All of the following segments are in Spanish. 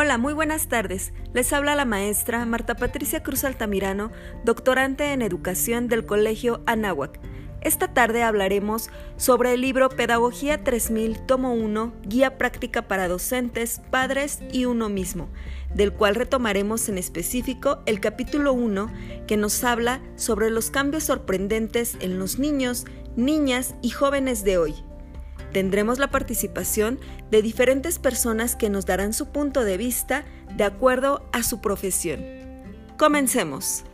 Hola, muy buenas tardes. Les habla la maestra Marta Patricia Cruz Altamirano, doctorante en educación del Colegio Anáhuac. Esta tarde hablaremos sobre el libro Pedagogía 3000, tomo 1, Guía Práctica para Docentes, Padres y Uno mismo, del cual retomaremos en específico el capítulo 1 que nos habla sobre los cambios sorprendentes en los niños, niñas y jóvenes de hoy. Tendremos la participación de diferentes personas que nos darán su punto de vista de acuerdo a su profesión. Comencemos.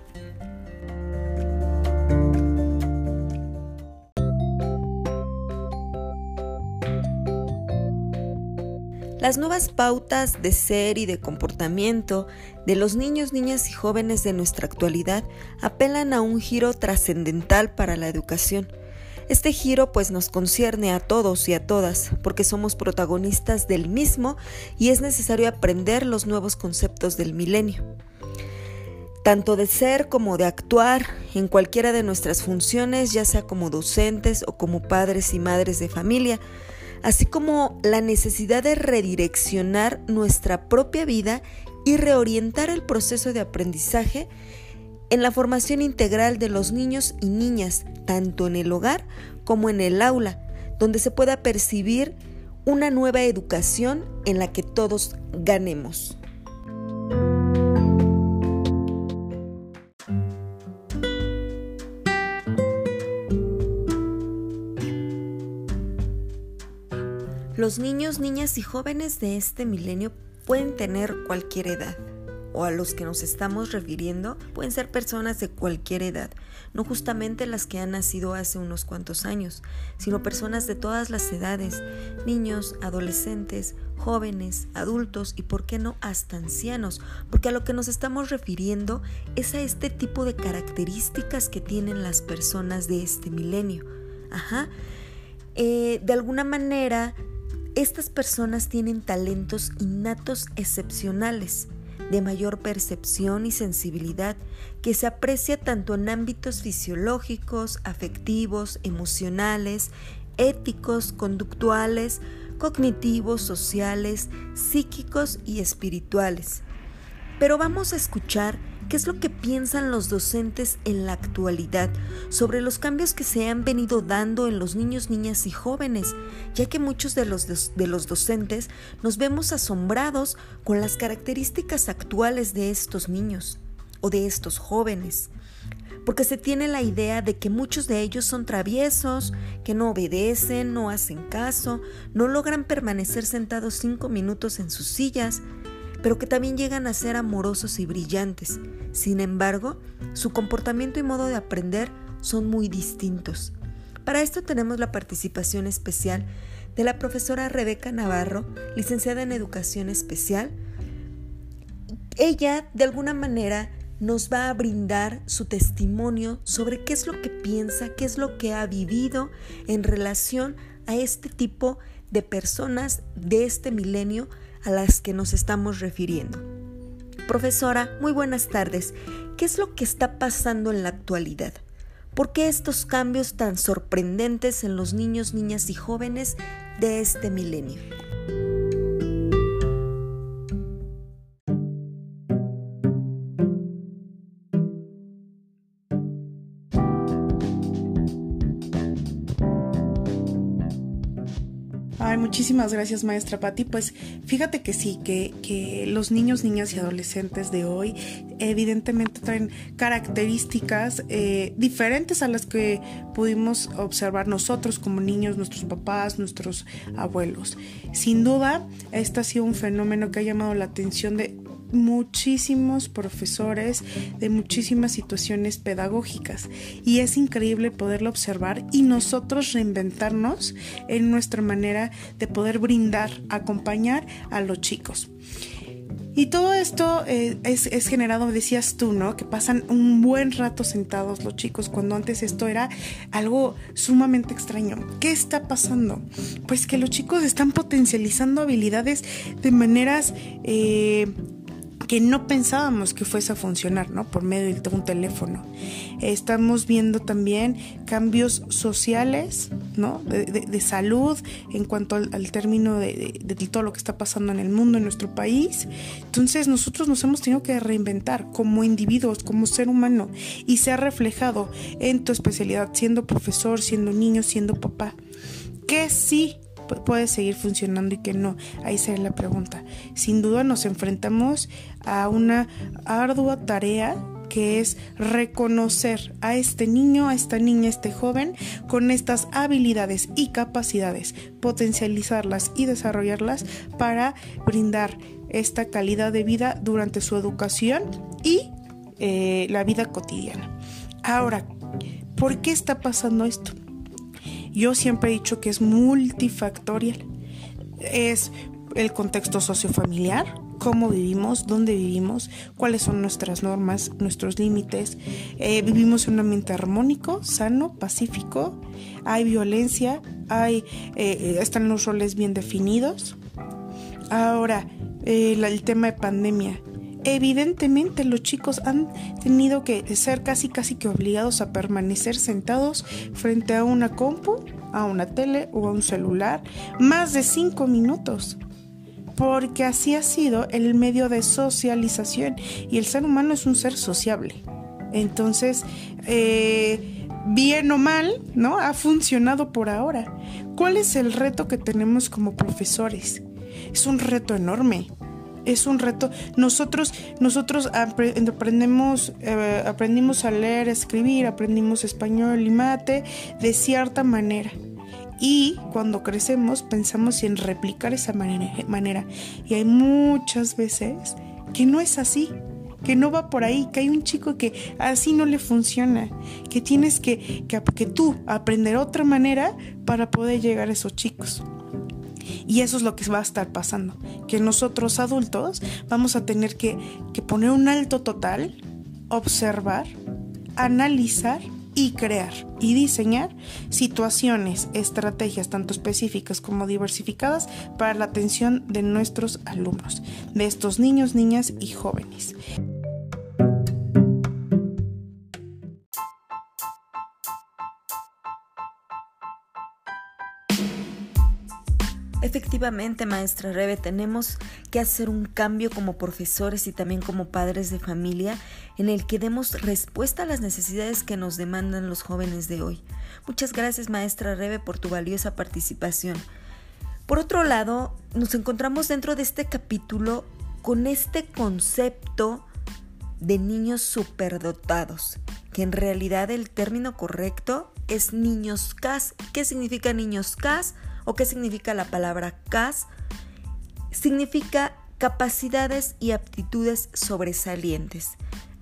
Las nuevas pautas de ser y de comportamiento de los niños, niñas y jóvenes de nuestra actualidad apelan a un giro trascendental para la educación este giro pues nos concierne a todos y a todas, porque somos protagonistas del mismo y es necesario aprender los nuevos conceptos del milenio. Tanto de ser como de actuar en cualquiera de nuestras funciones, ya sea como docentes o como padres y madres de familia, así como la necesidad de redireccionar nuestra propia vida y reorientar el proceso de aprendizaje en la formación integral de los niños y niñas, tanto en el hogar como en el aula, donde se pueda percibir una nueva educación en la que todos ganemos. Los niños, niñas y jóvenes de este milenio pueden tener cualquier edad o a los que nos estamos refiriendo pueden ser personas de cualquier edad, no justamente las que han nacido hace unos cuantos años, sino personas de todas las edades, niños, adolescentes, jóvenes, adultos y por qué no hasta ancianos, porque a lo que nos estamos refiriendo es a este tipo de características que tienen las personas de este milenio. Ajá. Eh, de alguna manera, estas personas tienen talentos innatos excepcionales de mayor percepción y sensibilidad que se aprecia tanto en ámbitos fisiológicos, afectivos, emocionales, éticos, conductuales, cognitivos, sociales, psíquicos y espirituales. Pero vamos a escuchar qué es lo que piensan los docentes en la actualidad sobre los cambios que se han venido dando en los niños, niñas y jóvenes, ya que muchos de los, de los docentes nos vemos asombrados con las características actuales de estos niños o de estos jóvenes porque se tiene la idea de que muchos de ellos son traviesos, que no obedecen, no hacen caso, no logran permanecer sentados cinco minutos en sus sillas, pero que también llegan a ser amorosos y brillantes. Sin embargo, su comportamiento y modo de aprender son muy distintos. Para esto tenemos la participación especial de la profesora Rebeca Navarro, licenciada en Educación Especial. Ella, de alguna manera, nos va a brindar su testimonio sobre qué es lo que piensa, qué es lo que ha vivido en relación a este tipo de personas de este milenio a las que nos estamos refiriendo. Profesora, muy buenas tardes. ¿Qué es lo que está pasando en la actualidad? ¿Por qué estos cambios tan sorprendentes en los niños, niñas y jóvenes de este milenio? Muchísimas gracias maestra Patti. Pues fíjate que sí, que, los niños, niñas y adolescentes de hoy evidentemente traen características eh, diferentes a las que pudimos observar nosotros como niños, nuestros papás, nuestros abuelos. Sin duda, este ha sido un fenómeno que ha llamado la atención de muchísimos profesores de muchísimas situaciones pedagógicas y es increíble poderlo observar y nosotros reinventarnos en nuestra manera de poder brindar, acompañar a los chicos. Y todo esto eh, es, generado, decías tú, ¿no? Que pasan un buen rato sentados los chicos cuando antes esto era algo sumamente extraño. ¿Qué está pasando? Pues que los chicos están potencializando habilidades de maneras eh, que no pensábamos que fuese a funcionar, ¿no? Por medio de un teléfono. Estamos viendo también cambios sociales, ¿no? De, salud en cuanto al, término de, de, todo lo que está pasando en el mundo, en nuestro país. Entonces nosotros nos hemos tenido que reinventar como individuos, como ser humano, y se ha reflejado en tu especialidad, siendo profesor, siendo niño, siendo papá. Que sí puede seguir funcionando y que no. Ahí sería la pregunta. Sin duda nos enfrentamos a una ardua tarea que es reconocer a este niño, a esta niña, a este joven con estas habilidades y capacidades, potencializarlas y desarrollarlas para brindar esta calidad de vida durante su educación y eh, la vida cotidiana. Ahora, ¿por qué está pasando esto? Yo siempre he dicho que es multifactorial. Es el contexto sociofamiliar, cómo vivimos, dónde vivimos, cuáles son nuestras normas, nuestros límites. Eh, vivimos en un ambiente armónico, sano, pacífico. Hay violencia, hay, eh, están los roles bien definidos. Ahora, eh, el tema de pandemia evidentemente los chicos han tenido que ser casi casi que obligados a permanecer sentados frente a una compu, a una tele o a un celular más de cinco minutos. Porque así ha sido el medio de socialización y el ser humano es un ser sociable. Entonces, eh, bien o mal, ¿no? Ha funcionado por ahora. ¿Cuál es el reto que tenemos como profesores? Es un reto enorme es un reto. Nosotros, nosotros aprendemos, eh, aprendimos a leer, a escribir, aprendimos español y mate de cierta manera. Y cuando crecemos pensamos en replicar esa manera. Y hay muchas veces que no es así, que no va por ahí, que hay un chico que así no le funciona, que tienes que, que, que tú aprender otra manera para poder llegar a esos chicos. Y eso es lo que va a estar pasando, que nosotros adultos vamos a tener que, poner un alto total, observar, analizar y crear y diseñar situaciones, estrategias tanto específicas como diversificadas para la atención de nuestros alumnos, de estos niños, niñas y jóvenes. Efectivamente, maestra Rebe, tenemos que hacer un cambio como profesores y también como padres de familia en el que demos respuesta a las necesidades que nos demandan los jóvenes de hoy. Muchas gracias, maestra Rebe, por tu valiosa participación. Por otro lado, nos encontramos dentro de este capítulo con este concepto de niños superdotados, que en realidad el término correcto es niños CAS. ¿Qué significa niños CAS? ¿O qué significa la palabra CAS? Significa capacidades y aptitudes sobresalientes.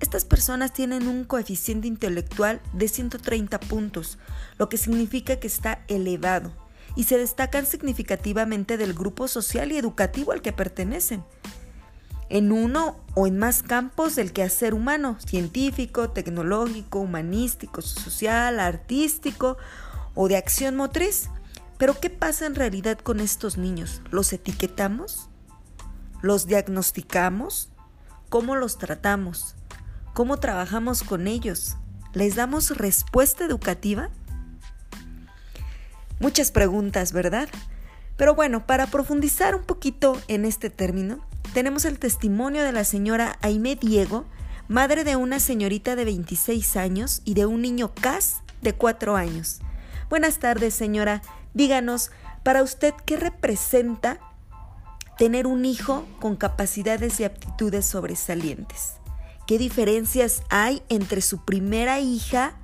Estas personas tienen un coeficiente intelectual de 130 puntos, lo que significa que está elevado y se destacan significativamente del grupo social y educativo al que pertenecen. En uno o en más campos del quehacer humano, científico, tecnológico, humanístico, social, artístico o de acción motriz. Pero ¿qué pasa en realidad con estos niños? ¿Los etiquetamos? ¿Los diagnosticamos? ¿Cómo los tratamos? ¿Cómo trabajamos con ellos? ¿Les damos respuesta educativa? Muchas preguntas, ¿verdad? Pero bueno, para profundizar un poquito en este término, tenemos el testimonio de la señora Aime Diego, madre de una señorita de 26 años y de un niño Cas de 4 años. Buenas tardes, señora. Díganos, para usted, ¿qué representa tener un hijo con capacidades y aptitudes sobresalientes? ¿Qué diferencias hay entre su primera hija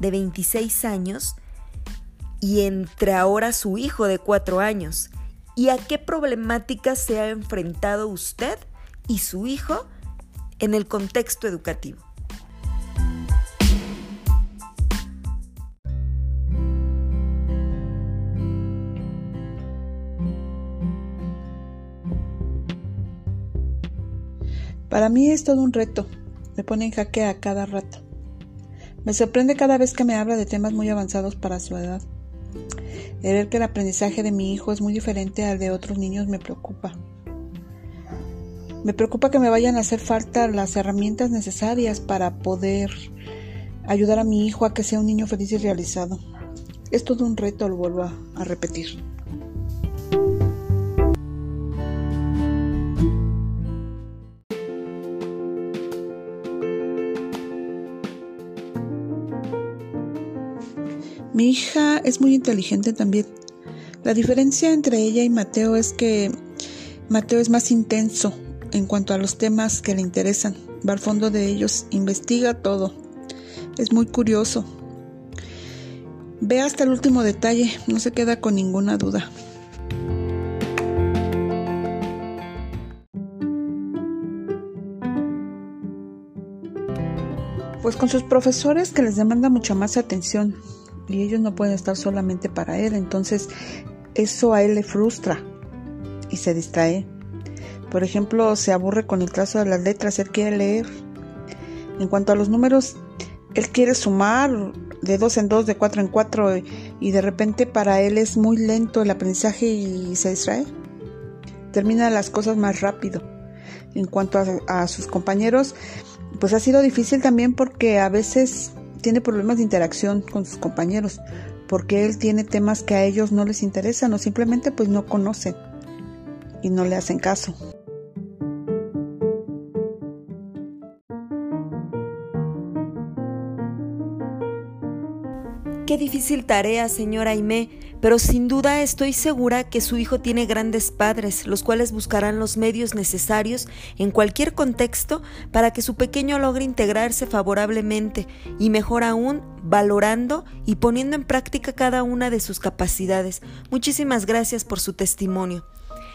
de 26 años y entre ahora su hijo de 4 años? ¿Y a qué problemáticas se ha enfrentado usted y su hijo en el contexto educativo? Para mí es todo un reto, me pone en jaque a cada rato. Me sorprende cada vez que me habla de temas muy avanzados para su edad. El ver que el aprendizaje de mi hijo es muy diferente al de otros niños me preocupa. Me preocupa que me vayan a hacer falta las herramientas necesarias para poder ayudar a mi hijo a que sea un niño feliz y realizado. Es todo un reto, lo vuelvo a, repetir. Hija es muy inteligente también. La diferencia entre ella y Mateo es que Mateo es más intenso en cuanto a los temas que le interesan. Va al fondo de ellos, investiga todo. Es muy curioso. Ve hasta el último detalle, no se queda con ninguna duda. Pues con sus profesores que les demanda mucha más atención y ellos no pueden estar solamente para él, entonces eso a él le frustra y se distrae. Por ejemplo, se aburre con el trazo de las letras, él quiere leer. En cuanto a los números, él quiere sumar de dos en dos, de cuatro en cuatro, y de repente para él es muy lento el aprendizaje y se distrae. Termina las cosas más rápido. En cuanto a, a sus compañeros, pues ha sido difícil también porque a veces tiene problemas de interacción con sus compañeros, porque él tiene temas que a ellos no les interesan o simplemente pues no conocen y no le hacen caso. Qué difícil tarea, señora Aimé, pero sin duda estoy segura que su hijo tiene grandes padres, los cuales buscarán los medios necesarios en cualquier contexto para que su pequeño logre integrarse favorablemente y mejor aún valorando y poniendo en práctica cada una de sus capacidades. Muchísimas gracias por su testimonio.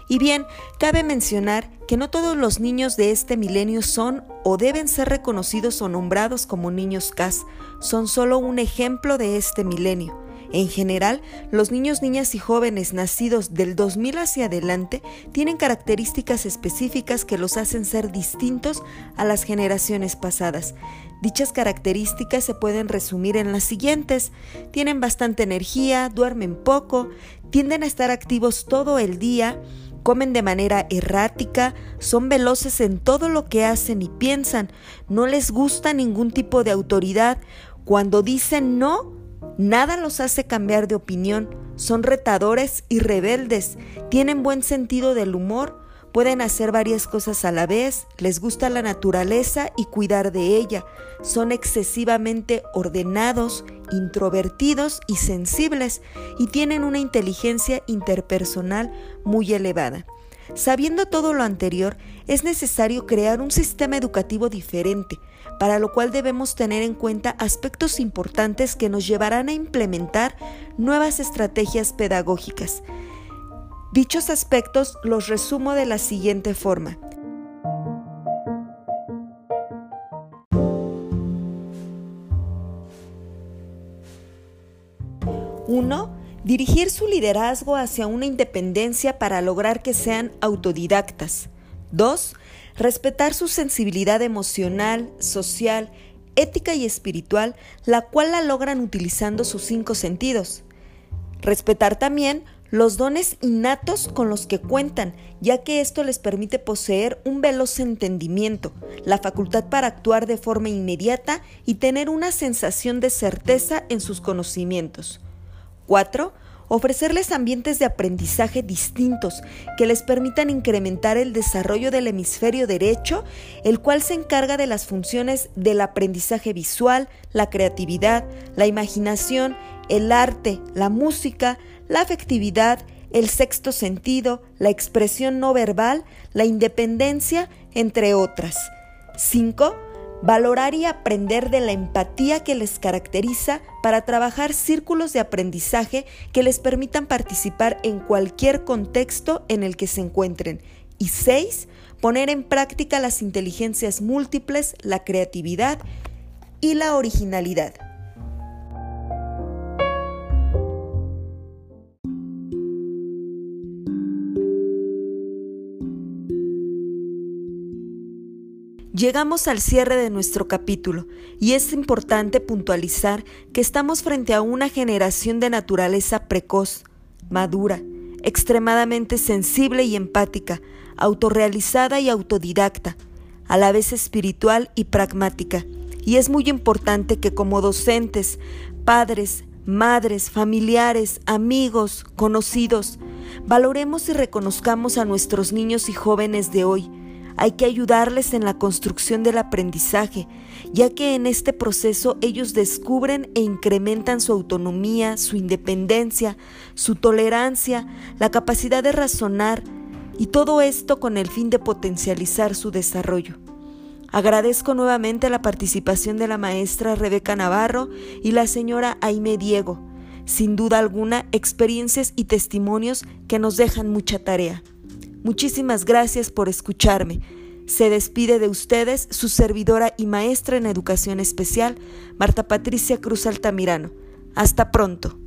Y bien, cabe mencionar que no todos los niños de este milenio son o deben ser reconocidos o nombrados como niños CAS, son solo un ejemplo de este milenio. En general, los niños, niñas y jóvenes nacidos del 2000 hacia adelante tienen características específicas que los hacen ser distintos a las generaciones pasadas. Dichas características se pueden resumir en las siguientes. Tienen bastante energía, duermen poco, tienden a estar activos todo el día, comen de manera errática, son veloces en todo lo que hacen y piensan, no les gusta ningún tipo de autoridad, cuando dicen no, nada los hace cambiar de opinión, son retadores y rebeldes, tienen buen sentido del humor, Pueden hacer varias cosas a la vez, les gusta la naturaleza y cuidar de ella, son excesivamente ordenados, introvertidos y sensibles y tienen una inteligencia interpersonal muy elevada. Sabiendo todo lo anterior, es necesario crear un sistema educativo diferente, para lo cual debemos tener en cuenta aspectos importantes que nos llevarán a implementar nuevas estrategias pedagógicas. Dichos aspectos los resumo de la siguiente forma. Dirigir su liderazgo hacia una independencia para lograr que sean autodidactas. 2. Respetar su sensibilidad emocional, social, ética y espiritual, la cual la logran utilizando sus cinco sentidos. Respetar también los dones innatos con los que cuentan, ya que esto les permite poseer un veloz entendimiento, la facultad para actuar de forma inmediata y tener una sensación de certeza en sus conocimientos. 4. Ofrecerles ambientes de aprendizaje distintos que les permitan incrementar el desarrollo del hemisferio derecho, el cual se encarga de las funciones del aprendizaje visual, la creatividad, la imaginación, el arte, la música, la afectividad, el sexto sentido, la expresión no verbal, la independencia, entre otras. 5. Valorar y aprender de la empatía que les caracteriza para trabajar círculos de aprendizaje que les permitan participar en cualquier contexto en el que se encuentren. Y 6. Poner en práctica las inteligencias múltiples, la creatividad y la originalidad. Llegamos al cierre de nuestro capítulo y es importante puntualizar que estamos frente a una generación de naturaleza precoz, madura, extremadamente sensible y empática, autorrealizada y autodidacta, a la vez espiritual y pragmática. Y es muy importante que como docentes, padres, madres, familiares, amigos, conocidos, valoremos y reconozcamos a nuestros niños y jóvenes de hoy. Hay que ayudarles en la construcción del aprendizaje, ya que en este proceso ellos descubren e incrementan su autonomía, su independencia, su tolerancia, la capacidad de razonar, y todo esto con el fin de potencializar su desarrollo. Agradezco nuevamente la participación de la maestra Rebeca Navarro y la señora Aime Diego. Sin duda alguna, experiencias y testimonios que nos dejan mucha tarea. Muchísimas gracias por escucharme. Se despide de ustedes su servidora y maestra en educación especial, Marta Patricia Cruz Altamirano. Hasta pronto.